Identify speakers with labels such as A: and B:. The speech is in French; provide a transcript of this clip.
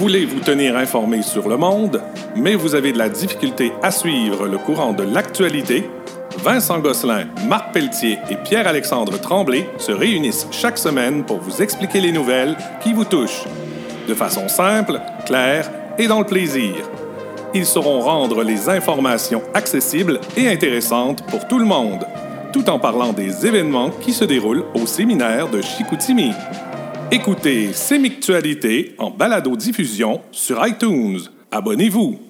A: voulez vous tenir informé sur le monde, mais vous avez de la difficulté à suivre le courant de l'actualité, Vincent Gosselin, Marc Pelletier et Pierre-Alexandre Tremblay se réunissent chaque semaine pour vous expliquer les nouvelles qui vous touchent, de façon simple, claire et dans le plaisir. Ils sauront rendre les informations accessibles et intéressantes pour tout le monde, tout en parlant des événements qui se déroulent au séminaire de Chicoutimi. Écoutez Sémictualité en balado-diffusion sur iTunes. Abonnez-vous!